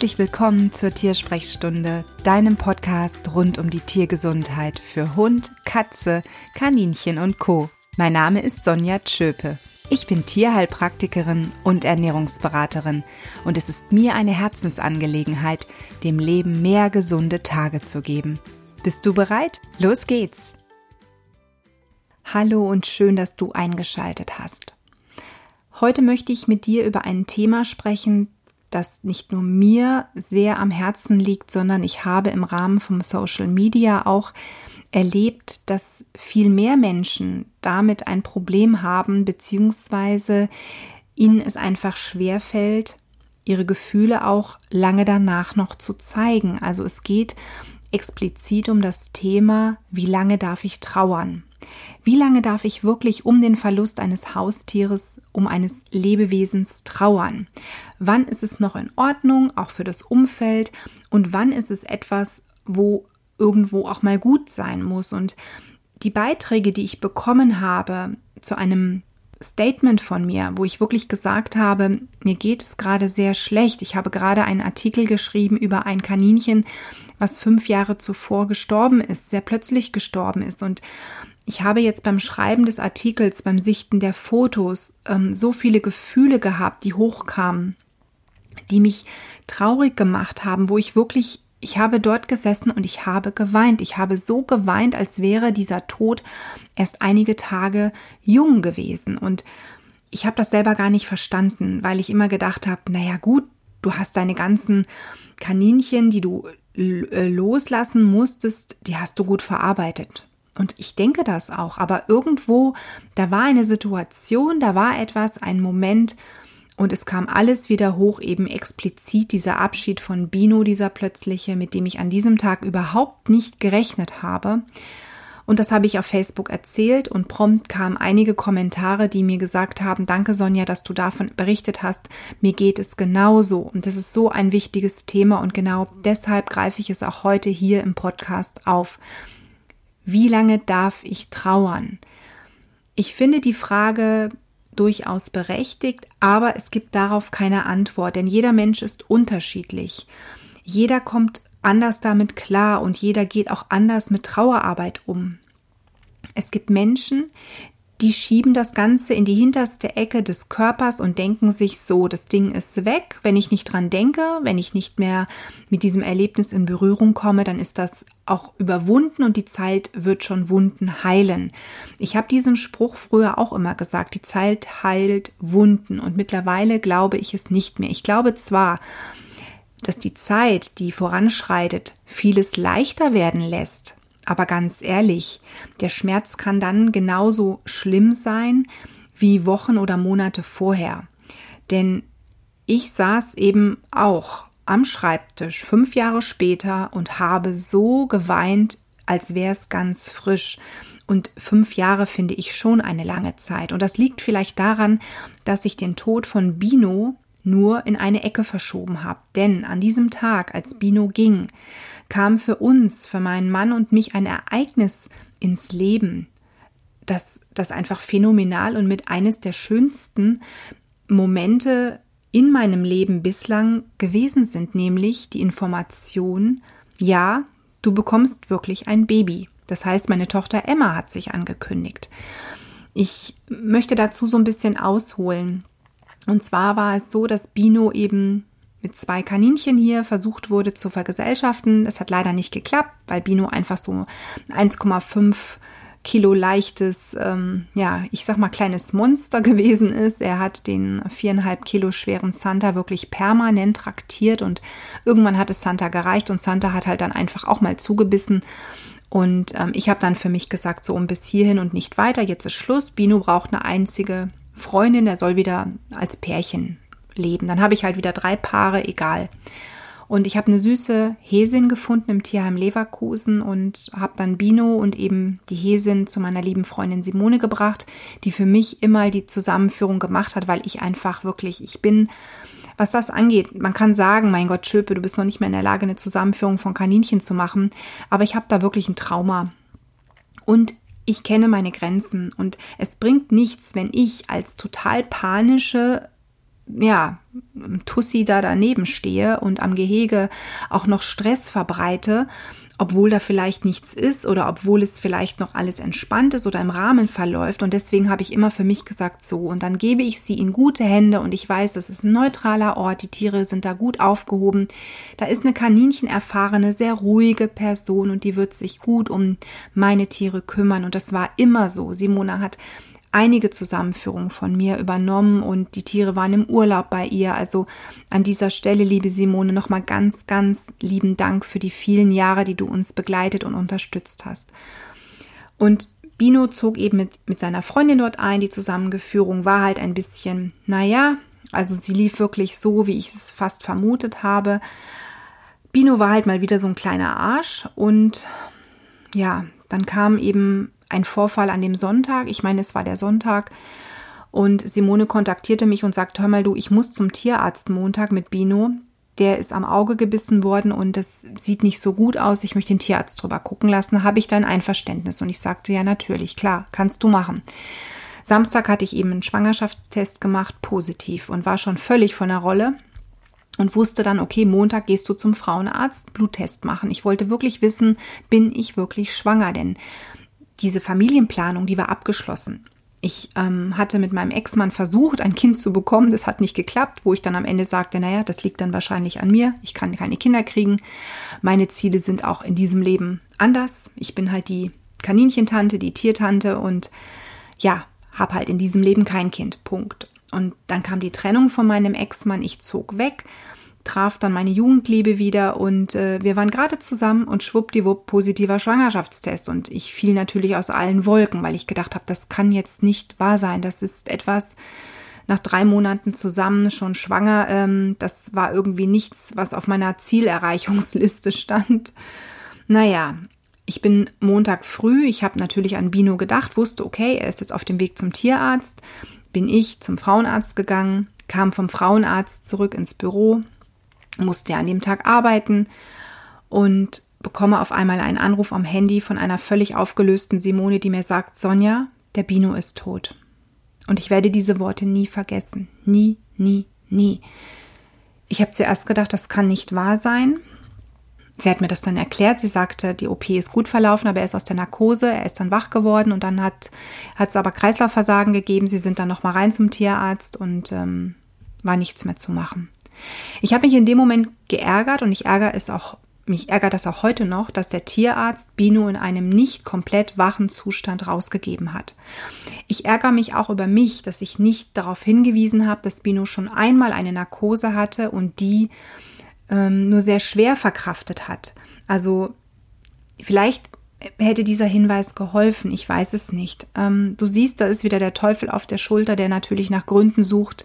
Herzlich willkommen zur Tiersprechstunde, deinem Podcast rund um die Tiergesundheit für Hund, Katze, Kaninchen und Co. Mein Name ist Sonja Tschöpe. Ich bin Tierheilpraktikerin und Ernährungsberaterin und es ist mir eine Herzensangelegenheit, dem Leben mehr gesunde Tage zu geben. Bist du bereit? Los geht's! Hallo und schön, dass du eingeschaltet hast. Heute möchte ich mit dir über ein Thema sprechen, das nicht nur mir sehr am Herzen liegt, sondern ich habe im Rahmen vom Social Media auch erlebt, dass viel mehr Menschen damit ein Problem haben, beziehungsweise ihnen es einfach schwer fällt, ihre Gefühle auch lange danach noch zu zeigen. Also es geht explizit um das Thema, wie lange darf ich trauern? Wie lange darf ich wirklich um den Verlust eines Haustieres, um eines Lebewesens trauern? Wann ist es noch in Ordnung, auch für das Umfeld? Und wann ist es etwas, wo irgendwo auch mal gut sein muss? Und die Beiträge, die ich bekommen habe zu einem Statement von mir, wo ich wirklich gesagt habe, mir geht es gerade sehr schlecht. Ich habe gerade einen Artikel geschrieben über ein Kaninchen, was fünf Jahre zuvor gestorben ist, sehr plötzlich gestorben ist. Und ich habe jetzt beim Schreiben des Artikels, beim Sichten der Fotos ähm, so viele Gefühle gehabt, die hochkamen, die mich traurig gemacht haben, wo ich wirklich, ich habe dort gesessen und ich habe geweint. Ich habe so geweint, als wäre dieser Tod erst einige Tage jung gewesen. Und ich habe das selber gar nicht verstanden, weil ich immer gedacht habe, naja gut, du hast deine ganzen Kaninchen, die du äh, loslassen musstest, die hast du gut verarbeitet. Und ich denke das auch, aber irgendwo, da war eine Situation, da war etwas, ein Moment und es kam alles wieder hoch, eben explizit dieser Abschied von Bino, dieser plötzliche, mit dem ich an diesem Tag überhaupt nicht gerechnet habe. Und das habe ich auf Facebook erzählt und prompt kamen einige Kommentare, die mir gesagt haben, danke Sonja, dass du davon berichtet hast. Mir geht es genauso. Und das ist so ein wichtiges Thema und genau deshalb greife ich es auch heute hier im Podcast auf. Wie lange darf ich trauern? Ich finde die Frage durchaus berechtigt, aber es gibt darauf keine Antwort, denn jeder Mensch ist unterschiedlich. Jeder kommt anders damit klar und jeder geht auch anders mit Trauerarbeit um. Es gibt Menschen, die schieben das Ganze in die hinterste Ecke des Körpers und denken sich so, das Ding ist weg. Wenn ich nicht dran denke, wenn ich nicht mehr mit diesem Erlebnis in Berührung komme, dann ist das auch überwunden und die Zeit wird schon Wunden heilen. Ich habe diesen Spruch früher auch immer gesagt, die Zeit heilt Wunden und mittlerweile glaube ich es nicht mehr. Ich glaube zwar, dass die Zeit, die voranschreitet, vieles leichter werden lässt, aber ganz ehrlich, der Schmerz kann dann genauso schlimm sein wie Wochen oder Monate vorher. Denn ich saß eben auch am Schreibtisch fünf Jahre später und habe so geweint, als wäre es ganz frisch. Und fünf Jahre finde ich schon eine lange Zeit. Und das liegt vielleicht daran, dass ich den Tod von Bino nur in eine Ecke verschoben habe. Denn an diesem Tag, als Bino ging, kam für uns, für meinen Mann und mich ein Ereignis ins Leben, das, das einfach phänomenal und mit eines der schönsten Momente in meinem Leben bislang gewesen sind, nämlich die Information, ja, du bekommst wirklich ein Baby. Das heißt, meine Tochter Emma hat sich angekündigt. Ich möchte dazu so ein bisschen ausholen. Und zwar war es so, dass Bino eben mit zwei Kaninchen hier versucht wurde zu vergesellschaften. Das hat leider nicht geklappt, weil Bino einfach so 1,5 Kilo leichtes, ähm, ja, ich sag mal kleines Monster gewesen ist. Er hat den viereinhalb Kilo schweren Santa wirklich permanent traktiert und irgendwann hat es Santa gereicht und Santa hat halt dann einfach auch mal zugebissen. Und ähm, ich habe dann für mich gesagt, so um bis hierhin und nicht weiter, jetzt ist Schluss. Bino braucht eine einzige Freundin, der soll wieder als Pärchen leben. Dann habe ich halt wieder drei Paare, egal. Und ich habe eine süße Häsin gefunden im Tierheim Leverkusen und habe dann Bino und eben die Häsin zu meiner lieben Freundin Simone gebracht, die für mich immer die Zusammenführung gemacht hat, weil ich einfach wirklich, ich bin, was das angeht, man kann sagen, mein Gott, Schöpe, du bist noch nicht mehr in der Lage, eine Zusammenführung von Kaninchen zu machen, aber ich habe da wirklich ein Trauma. Und ich kenne meine Grenzen und es bringt nichts, wenn ich als total panische ja, Tussi da daneben stehe und am Gehege auch noch Stress verbreite obwohl da vielleicht nichts ist oder obwohl es vielleicht noch alles entspannt ist oder im Rahmen verläuft. Und deswegen habe ich immer für mich gesagt, so, und dann gebe ich sie in gute Hände und ich weiß, das ist ein neutraler Ort, die Tiere sind da gut aufgehoben. Da ist eine kaninchenerfahrene, sehr ruhige Person und die wird sich gut um meine Tiere kümmern. Und das war immer so. Simona hat einige Zusammenführungen von mir übernommen und die Tiere waren im Urlaub bei ihr. Also an dieser Stelle, liebe Simone, nochmal ganz, ganz lieben Dank für die vielen Jahre, die du uns begleitet und unterstützt hast. Und Bino zog eben mit, mit seiner Freundin dort ein. Die Zusammenführung war halt ein bisschen, naja, also sie lief wirklich so, wie ich es fast vermutet habe. Bino war halt mal wieder so ein kleiner Arsch und ja, dann kam eben ein Vorfall an dem Sonntag. Ich meine, es war der Sonntag. Und Simone kontaktierte mich und sagte, hör mal du, ich muss zum Tierarzt Montag mit Bino. Der ist am Auge gebissen worden und das sieht nicht so gut aus. Ich möchte den Tierarzt drüber gucken lassen. Habe ich dein Einverständnis? Und ich sagte, ja, natürlich, klar, kannst du machen. Samstag hatte ich eben einen Schwangerschaftstest gemacht, positiv und war schon völlig von der Rolle und wusste dann, okay, Montag gehst du zum Frauenarzt, Bluttest machen. Ich wollte wirklich wissen, bin ich wirklich schwanger? Denn diese Familienplanung, die war abgeschlossen. Ich ähm, hatte mit meinem Ex-Mann versucht, ein Kind zu bekommen. Das hat nicht geklappt, wo ich dann am Ende sagte, naja, das liegt dann wahrscheinlich an mir. Ich kann keine Kinder kriegen. Meine Ziele sind auch in diesem Leben anders. Ich bin halt die Kaninchentante, die Tiertante und ja, habe halt in diesem Leben kein Kind. Punkt. Und dann kam die Trennung von meinem Ex-Mann. Ich zog weg traf dann meine Jugendliebe wieder und äh, wir waren gerade zusammen und schwuppdiwupp positiver Schwangerschaftstest und ich fiel natürlich aus allen Wolken, weil ich gedacht habe, das kann jetzt nicht wahr sein. Das ist etwas nach drei Monaten zusammen schon schwanger. Ähm, das war irgendwie nichts, was auf meiner Zielerreichungsliste stand. Naja, ich bin Montag früh, ich habe natürlich an Bino gedacht, wusste, okay, er ist jetzt auf dem Weg zum Tierarzt, bin ich zum Frauenarzt gegangen, kam vom Frauenarzt zurück ins Büro, musste an dem Tag arbeiten und bekomme auf einmal einen Anruf am Handy von einer völlig aufgelösten Simone, die mir sagt, Sonja, der Bino ist tot. Und ich werde diese Worte nie vergessen. Nie, nie, nie. Ich habe zuerst gedacht, das kann nicht wahr sein. Sie hat mir das dann erklärt. Sie sagte, die OP ist gut verlaufen, aber er ist aus der Narkose. Er ist dann wach geworden und dann hat es aber Kreislaufversagen gegeben. Sie sind dann noch mal rein zum Tierarzt und ähm, war nichts mehr zu machen. Ich habe mich in dem Moment geärgert und ich ärgere es auch mich ärgert das auch heute noch, dass der Tierarzt Bino in einem nicht komplett wachen Zustand rausgegeben hat. Ich ärgere mich auch über mich, dass ich nicht darauf hingewiesen habe, dass Bino schon einmal eine Narkose hatte und die ähm, nur sehr schwer verkraftet hat. Also vielleicht hätte dieser Hinweis geholfen, ich weiß es nicht. Ähm, du siehst, da ist wieder der Teufel auf der Schulter, der natürlich nach Gründen sucht,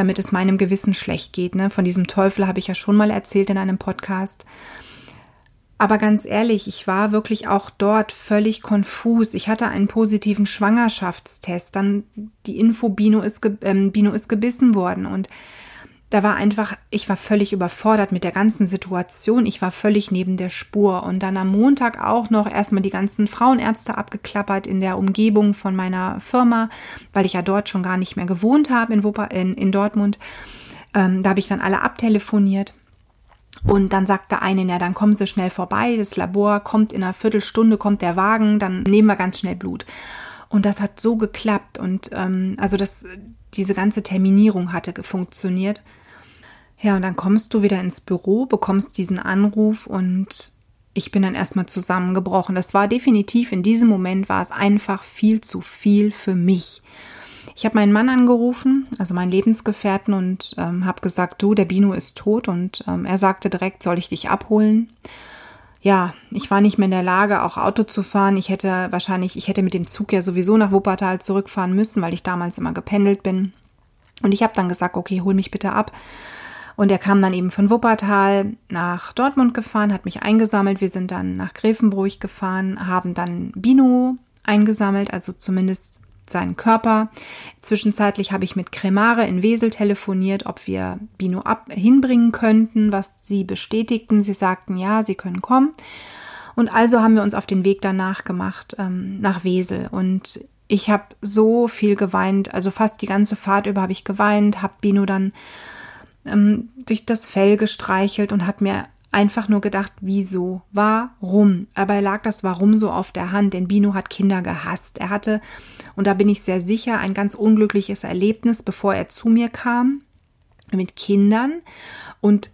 damit es meinem Gewissen schlecht geht. Ne? Von diesem Teufel habe ich ja schon mal erzählt in einem Podcast. Aber ganz ehrlich, ich war wirklich auch dort völlig konfus. Ich hatte einen positiven Schwangerschaftstest, dann die Info, Bino ist, äh, Bino ist gebissen worden und da war einfach, ich war völlig überfordert mit der ganzen Situation. Ich war völlig neben der Spur. Und dann am Montag auch noch erstmal die ganzen Frauenärzte abgeklappert in der Umgebung von meiner Firma, weil ich ja dort schon gar nicht mehr gewohnt habe in, Wupper, in, in Dortmund. Ähm, da habe ich dann alle abtelefoniert. Und dann sagte eine, ja, dann kommen Sie schnell vorbei. Das Labor kommt in einer Viertelstunde, kommt der Wagen, dann nehmen wir ganz schnell Blut. Und das hat so geklappt. Und ähm, also das, diese ganze Terminierung hatte funktioniert. Ja, und dann kommst du wieder ins Büro, bekommst diesen Anruf und ich bin dann erstmal zusammengebrochen. Das war definitiv in diesem Moment war es einfach viel zu viel für mich. Ich habe meinen Mann angerufen, also meinen Lebensgefährten, und ähm, habe gesagt, du, der Bino ist tot. Und ähm, er sagte direkt, soll ich dich abholen? Ja, ich war nicht mehr in der Lage, auch Auto zu fahren. Ich hätte wahrscheinlich, ich hätte mit dem Zug ja sowieso nach Wuppertal zurückfahren müssen, weil ich damals immer gependelt bin. Und ich habe dann gesagt, okay, hol mich bitte ab. Und er kam dann eben von Wuppertal nach Dortmund gefahren, hat mich eingesammelt. Wir sind dann nach Grevenbruch gefahren, haben dann Bino eingesammelt, also zumindest seinen Körper. Zwischenzeitlich habe ich mit Cremare in Wesel telefoniert, ob wir Bino ab hinbringen könnten, was sie bestätigten. Sie sagten, ja, sie können kommen. Und also haben wir uns auf den Weg danach gemacht, ähm, nach Wesel. Und ich habe so viel geweint, also fast die ganze Fahrt über habe ich geweint, habe Bino dann ähm, durch das Fell gestreichelt und habe mir einfach nur gedacht, wieso, warum. Aber lag das Warum so auf der Hand, denn Bino hat Kinder gehasst. Er hatte, und da bin ich sehr sicher, ein ganz unglückliches Erlebnis, bevor er zu mir kam, mit Kindern. Und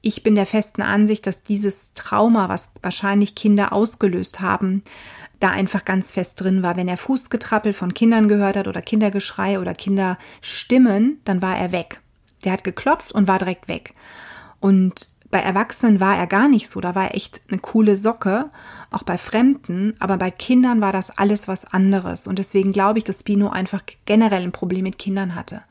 ich bin der festen Ansicht, dass dieses Trauma, was wahrscheinlich Kinder ausgelöst haben, da einfach ganz fest drin war. Wenn er Fußgetrappel von Kindern gehört hat oder Kindergeschrei oder Kinderstimmen, dann war er weg. Der hat geklopft und war direkt weg. Und bei Erwachsenen war er gar nicht so, da war er echt eine coole Socke, auch bei Fremden, aber bei Kindern war das alles was anderes. Und deswegen glaube ich, dass Bino einfach generell ein Problem mit Kindern hatte.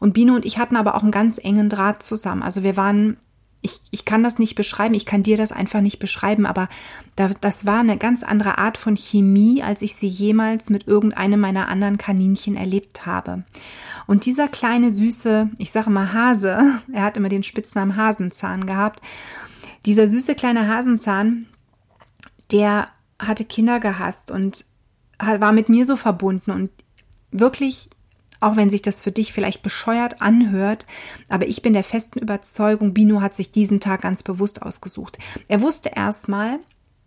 Und Bino und ich hatten aber auch einen ganz engen Draht zusammen. Also wir waren ich, ich kann das nicht beschreiben, ich kann dir das einfach nicht beschreiben, aber da, das war eine ganz andere Art von Chemie, als ich sie jemals mit irgendeinem meiner anderen Kaninchen erlebt habe. Und dieser kleine süße, ich sage mal Hase, er hat immer den Spitznamen Hasenzahn gehabt, dieser süße kleine Hasenzahn, der hatte Kinder gehasst und war mit mir so verbunden und wirklich auch wenn sich das für dich vielleicht bescheuert anhört, aber ich bin der festen Überzeugung, Bino hat sich diesen Tag ganz bewusst ausgesucht. Er wusste erstmal,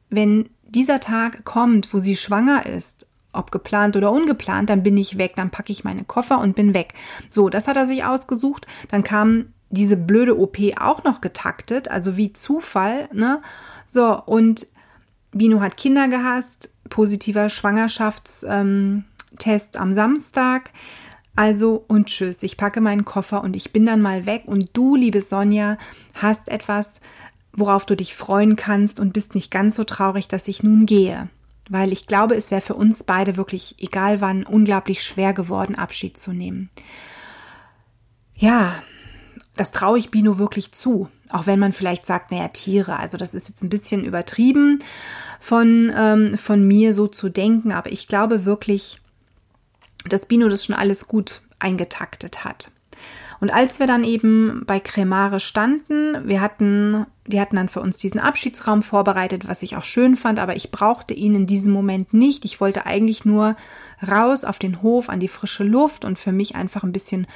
wenn dieser Tag kommt, wo sie schwanger ist, ob geplant oder ungeplant, dann bin ich weg, dann packe ich meine Koffer und bin weg. So, das hat er sich ausgesucht. Dann kam diese blöde OP auch noch getaktet, also wie Zufall, ne? So, und Bino hat Kinder gehasst, positiver Schwangerschaftstest ähm, am Samstag. Also und tschüss, ich packe meinen Koffer und ich bin dann mal weg und du, liebe Sonja, hast etwas, worauf du dich freuen kannst und bist nicht ganz so traurig, dass ich nun gehe. Weil ich glaube, es wäre für uns beide wirklich, egal wann, unglaublich schwer geworden, Abschied zu nehmen. Ja, das traue ich Bino wirklich zu. Auch wenn man vielleicht sagt, naja, Tiere, also das ist jetzt ein bisschen übertrieben von, ähm, von mir so zu denken, aber ich glaube wirklich, dass Bino das schon alles gut eingetaktet hat. Und als wir dann eben bei Cremare standen, wir hatten, die hatten dann für uns diesen Abschiedsraum vorbereitet, was ich auch schön fand, aber ich brauchte ihn in diesem Moment nicht. Ich wollte eigentlich nur raus auf den Hof, an die frische Luft und für mich einfach ein bisschen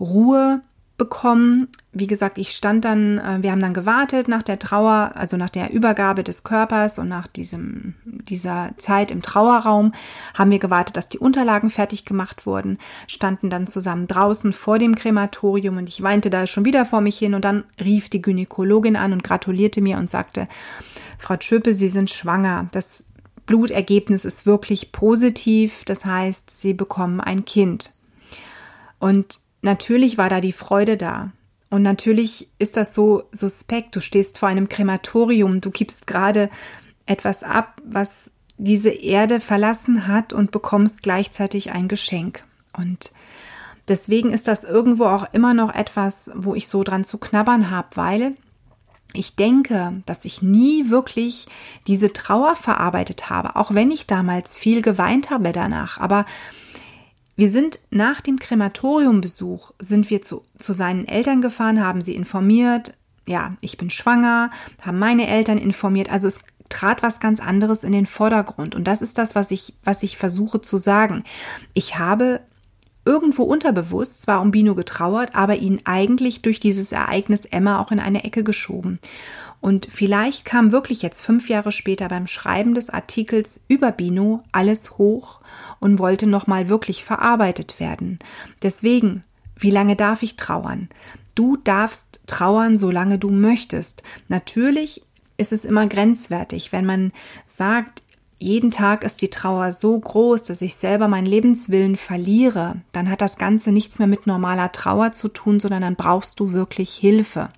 Ruhe bekommen. Wie gesagt, ich stand dann, äh, wir haben dann gewartet nach der Trauer, also nach der Übergabe des Körpers und nach diesem, dieser Zeit im Trauerraum, haben wir gewartet, dass die Unterlagen fertig gemacht wurden, standen dann zusammen draußen vor dem Krematorium und ich weinte da schon wieder vor mich hin und dann rief die Gynäkologin an und gratulierte mir und sagte, Frau Schöpe, Sie sind schwanger. Das Blutergebnis ist wirklich positiv, das heißt, Sie bekommen ein Kind. Und natürlich war da die Freude da. Und natürlich ist das so suspekt. Du stehst vor einem Krematorium, du gibst gerade etwas ab, was diese Erde verlassen hat und bekommst gleichzeitig ein Geschenk. Und deswegen ist das irgendwo auch immer noch etwas, wo ich so dran zu knabbern habe, weil ich denke, dass ich nie wirklich diese Trauer verarbeitet habe, auch wenn ich damals viel geweint habe danach. Aber wir sind nach dem Krematoriumbesuch, sind wir zu, zu seinen Eltern gefahren, haben sie informiert, ja, ich bin schwanger, haben meine Eltern informiert. Also es trat was ganz anderes in den Vordergrund. Und das ist das, was ich, was ich versuche zu sagen. Ich habe irgendwo unterbewusst zwar um Bino getrauert, aber ihn eigentlich durch dieses Ereignis Emma auch in eine Ecke geschoben. Und vielleicht kam wirklich jetzt fünf Jahre später beim Schreiben des Artikels über Bino alles hoch und wollte nochmal wirklich verarbeitet werden. Deswegen, wie lange darf ich trauern? Du darfst trauern, solange du möchtest. Natürlich ist es immer grenzwertig, wenn man sagt, jeden Tag ist die Trauer so groß, dass ich selber meinen Lebenswillen verliere, dann hat das Ganze nichts mehr mit normaler Trauer zu tun, sondern dann brauchst du wirklich Hilfe.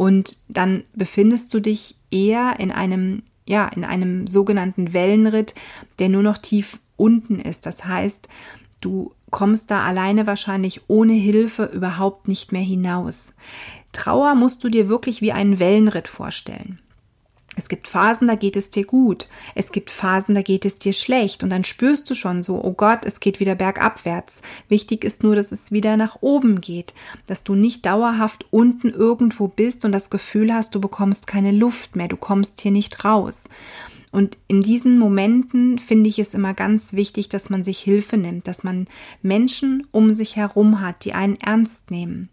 Und dann befindest du dich eher in einem, ja, in einem sogenannten Wellenritt, der nur noch tief unten ist. Das heißt, du kommst da alleine wahrscheinlich ohne Hilfe überhaupt nicht mehr hinaus. Trauer musst du dir wirklich wie einen Wellenritt vorstellen. Es gibt Phasen, da geht es dir gut. Es gibt Phasen, da geht es dir schlecht. Und dann spürst du schon so, oh Gott, es geht wieder bergabwärts. Wichtig ist nur, dass es wieder nach oben geht. Dass du nicht dauerhaft unten irgendwo bist und das Gefühl hast, du bekommst keine Luft mehr. Du kommst hier nicht raus. Und in diesen Momenten finde ich es immer ganz wichtig, dass man sich Hilfe nimmt, dass man Menschen um sich herum hat, die einen ernst nehmen.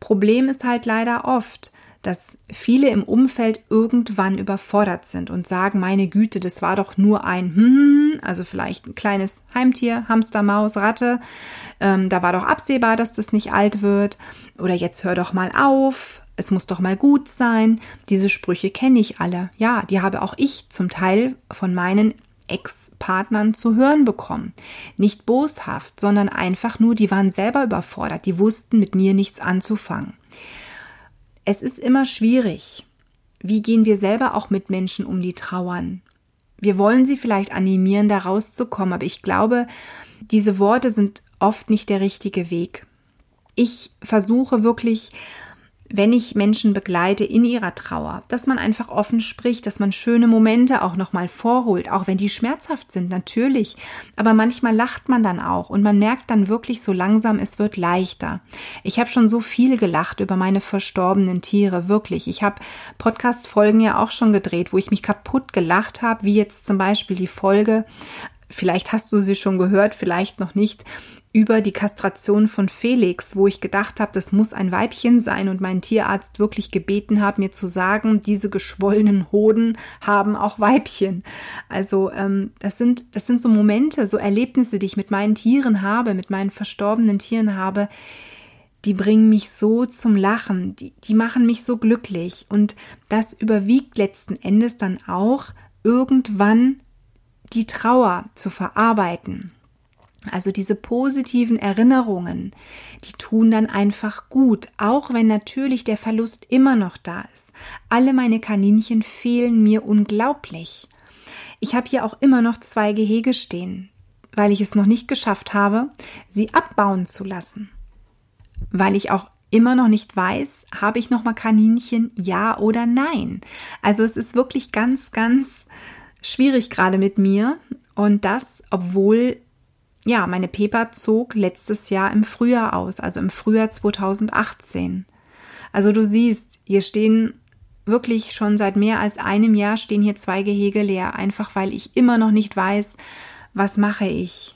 Problem ist halt leider oft, dass viele im Umfeld irgendwann überfordert sind und sagen, meine Güte, das war doch nur ein, hm, also vielleicht ein kleines Heimtier, Hamster, Maus, Ratte, ähm, da war doch absehbar, dass das nicht alt wird, oder jetzt hör doch mal auf, es muss doch mal gut sein. Diese Sprüche kenne ich alle. Ja, die habe auch ich zum Teil von meinen Ex-Partnern zu hören bekommen. Nicht boshaft, sondern einfach nur, die waren selber überfordert, die wussten mit mir nichts anzufangen. Es ist immer schwierig. Wie gehen wir selber auch mit Menschen um, die trauern? Wir wollen sie vielleicht animieren, da rauszukommen, aber ich glaube, diese Worte sind oft nicht der richtige Weg. Ich versuche wirklich wenn ich Menschen begleite in ihrer Trauer, dass man einfach offen spricht, dass man schöne Momente auch nochmal vorholt, auch wenn die schmerzhaft sind, natürlich. Aber manchmal lacht man dann auch und man merkt dann wirklich so langsam, es wird leichter. Ich habe schon so viel gelacht über meine verstorbenen Tiere, wirklich. Ich habe Podcast-Folgen ja auch schon gedreht, wo ich mich kaputt gelacht habe, wie jetzt zum Beispiel die Folge Vielleicht hast du sie schon gehört, vielleicht noch nicht, über die Kastration von Felix, wo ich gedacht habe, das muss ein Weibchen sein und mein Tierarzt wirklich gebeten hat, mir zu sagen, diese geschwollenen Hoden haben auch Weibchen. Also ähm, das sind das sind so Momente, so Erlebnisse, die ich mit meinen Tieren habe, mit meinen verstorbenen Tieren habe. Die bringen mich so zum Lachen, die, die machen mich so glücklich und das überwiegt letzten Endes dann auch irgendwann die Trauer zu verarbeiten. Also diese positiven Erinnerungen, die tun dann einfach gut, auch wenn natürlich der Verlust immer noch da ist. Alle meine Kaninchen fehlen mir unglaublich. Ich habe hier auch immer noch zwei Gehege stehen, weil ich es noch nicht geschafft habe, sie abbauen zu lassen. Weil ich auch immer noch nicht weiß, habe ich noch mal Kaninchen, ja oder nein. Also es ist wirklich ganz, ganz schwierig gerade mit mir und das, obwohl ja, meine Pepa zog letztes Jahr im Frühjahr aus, also im Frühjahr 2018. Also du siehst, hier stehen wirklich schon seit mehr als einem Jahr stehen hier zwei Gehege leer, einfach weil ich immer noch nicht weiß, was mache ich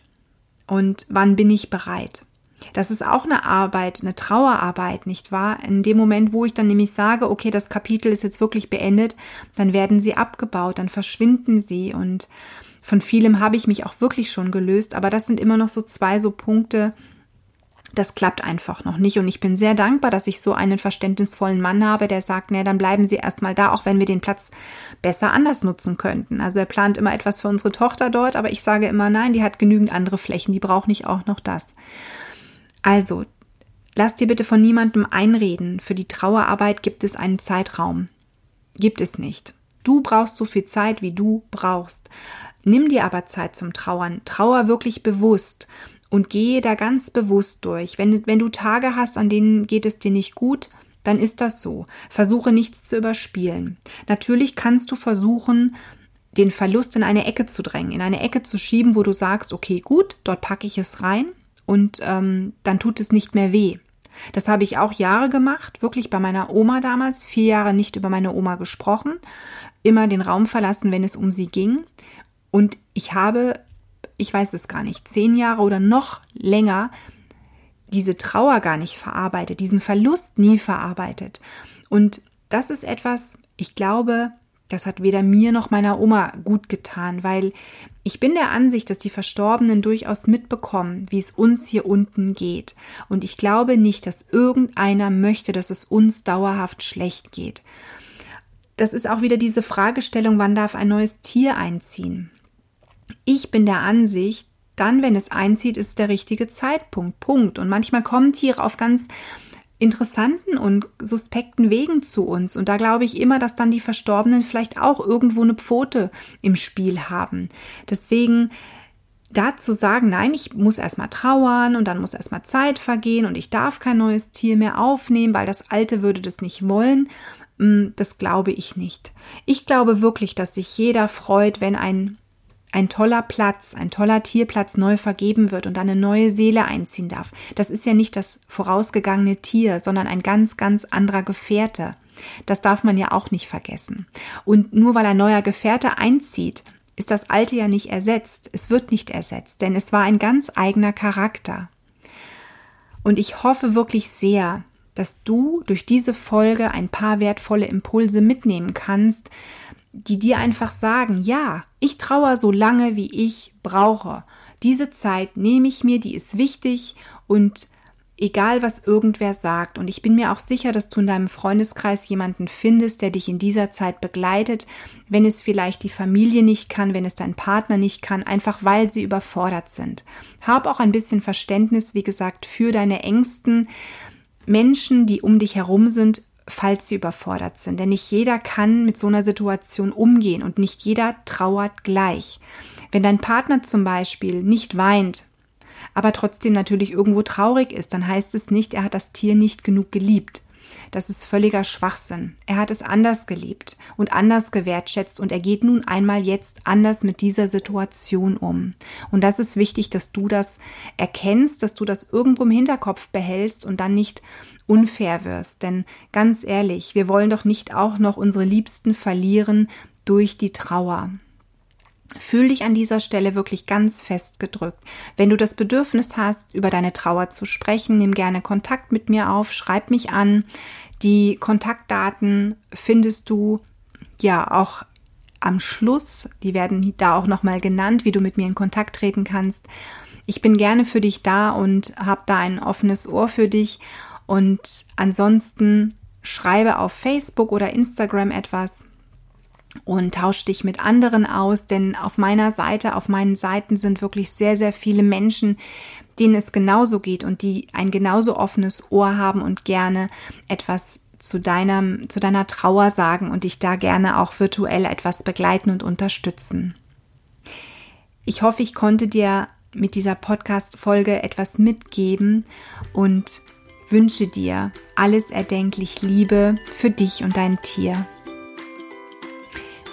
und wann bin ich bereit. Das ist auch eine Arbeit, eine Trauerarbeit, nicht wahr? In dem Moment, wo ich dann nämlich sage, okay, das Kapitel ist jetzt wirklich beendet, dann werden sie abgebaut, dann verschwinden sie und von vielem habe ich mich auch wirklich schon gelöst, aber das sind immer noch so zwei so Punkte, das klappt einfach noch nicht. Und ich bin sehr dankbar, dass ich so einen verständnisvollen Mann habe, der sagt, nee, dann bleiben Sie erstmal da, auch wenn wir den Platz besser anders nutzen könnten. Also er plant immer etwas für unsere Tochter dort, aber ich sage immer, nein, die hat genügend andere Flächen, die braucht nicht auch noch das. Also, lass dir bitte von niemandem einreden. Für die Trauerarbeit gibt es einen Zeitraum. Gibt es nicht. Du brauchst so viel Zeit, wie du brauchst. Nimm dir aber Zeit zum Trauern. Trauer wirklich bewusst und gehe da ganz bewusst durch. Wenn, wenn du Tage hast, an denen geht es dir nicht gut, dann ist das so. Versuche nichts zu überspielen. Natürlich kannst du versuchen, den Verlust in eine Ecke zu drängen, in eine Ecke zu schieben, wo du sagst, okay, gut, dort packe ich es rein und ähm, dann tut es nicht mehr weh. Das habe ich auch Jahre gemacht, wirklich bei meiner Oma damals, vier Jahre nicht über meine Oma gesprochen, immer den Raum verlassen, wenn es um sie ging. Und ich habe, ich weiß es gar nicht, zehn Jahre oder noch länger diese Trauer gar nicht verarbeitet, diesen Verlust nie verarbeitet. Und das ist etwas, ich glaube, das hat weder mir noch meiner Oma gut getan, weil ich bin der Ansicht, dass die Verstorbenen durchaus mitbekommen, wie es uns hier unten geht. Und ich glaube nicht, dass irgendeiner möchte, dass es uns dauerhaft schlecht geht. Das ist auch wieder diese Fragestellung, wann darf ein neues Tier einziehen? Ich bin der Ansicht, dann, wenn es einzieht, ist der richtige Zeitpunkt. Punkt. Und manchmal kommen Tiere auf ganz interessanten und suspekten Wegen zu uns. Und da glaube ich immer, dass dann die Verstorbenen vielleicht auch irgendwo eine Pfote im Spiel haben. Deswegen dazu sagen, nein, ich muss erstmal trauern und dann muss erstmal Zeit vergehen und ich darf kein neues Tier mehr aufnehmen, weil das alte würde das nicht wollen. Mm, das glaube ich nicht. Ich glaube wirklich, dass sich jeder freut, wenn ein ein toller Platz, ein toller Tierplatz neu vergeben wird und eine neue Seele einziehen darf. Das ist ja nicht das vorausgegangene Tier, sondern ein ganz, ganz anderer Gefährte. Das darf man ja auch nicht vergessen. Und nur weil ein neuer Gefährte einzieht, ist das alte ja nicht ersetzt. Es wird nicht ersetzt, denn es war ein ganz eigener Charakter. Und ich hoffe wirklich sehr, dass du durch diese Folge ein paar wertvolle Impulse mitnehmen kannst, die dir einfach sagen, ja, ich trauere so lange, wie ich brauche. Diese Zeit nehme ich mir, die ist wichtig und egal was irgendwer sagt. Und ich bin mir auch sicher, dass du in deinem Freundeskreis jemanden findest, der dich in dieser Zeit begleitet, wenn es vielleicht die Familie nicht kann, wenn es dein Partner nicht kann, einfach weil sie überfordert sind. Hab auch ein bisschen Verständnis, wie gesagt, für deine Ängsten. Menschen, die um dich herum sind, falls sie überfordert sind. Denn nicht jeder kann mit so einer Situation umgehen und nicht jeder trauert gleich. Wenn dein Partner zum Beispiel nicht weint, aber trotzdem natürlich irgendwo traurig ist, dann heißt es nicht, er hat das Tier nicht genug geliebt. Das ist völliger Schwachsinn. Er hat es anders geliebt und anders gewertschätzt und er geht nun einmal jetzt anders mit dieser Situation um. Und das ist wichtig, dass du das erkennst, dass du das irgendwo im Hinterkopf behältst und dann nicht unfair wirst. Denn ganz ehrlich, wir wollen doch nicht auch noch unsere Liebsten verlieren durch die Trauer. Fühl dich an dieser Stelle wirklich ganz fest gedrückt. Wenn du das Bedürfnis hast, über deine Trauer zu sprechen, nimm gerne Kontakt mit mir auf, schreib mich an. Die Kontaktdaten findest du ja auch am Schluss. Die werden da auch nochmal genannt, wie du mit mir in Kontakt treten kannst. Ich bin gerne für dich da und habe da ein offenes Ohr für dich. Und ansonsten schreibe auf Facebook oder Instagram etwas und tausch dich mit anderen aus, denn auf meiner Seite, auf meinen Seiten sind wirklich sehr, sehr viele Menschen, denen es genauso geht und die ein genauso offenes Ohr haben und gerne etwas zu deinem, zu deiner Trauer sagen und dich da gerne auch virtuell etwas begleiten und unterstützen. Ich hoffe, ich konnte dir mit dieser Podcast-Folge etwas mitgeben und wünsche dir alles erdenklich Liebe für dich und dein Tier.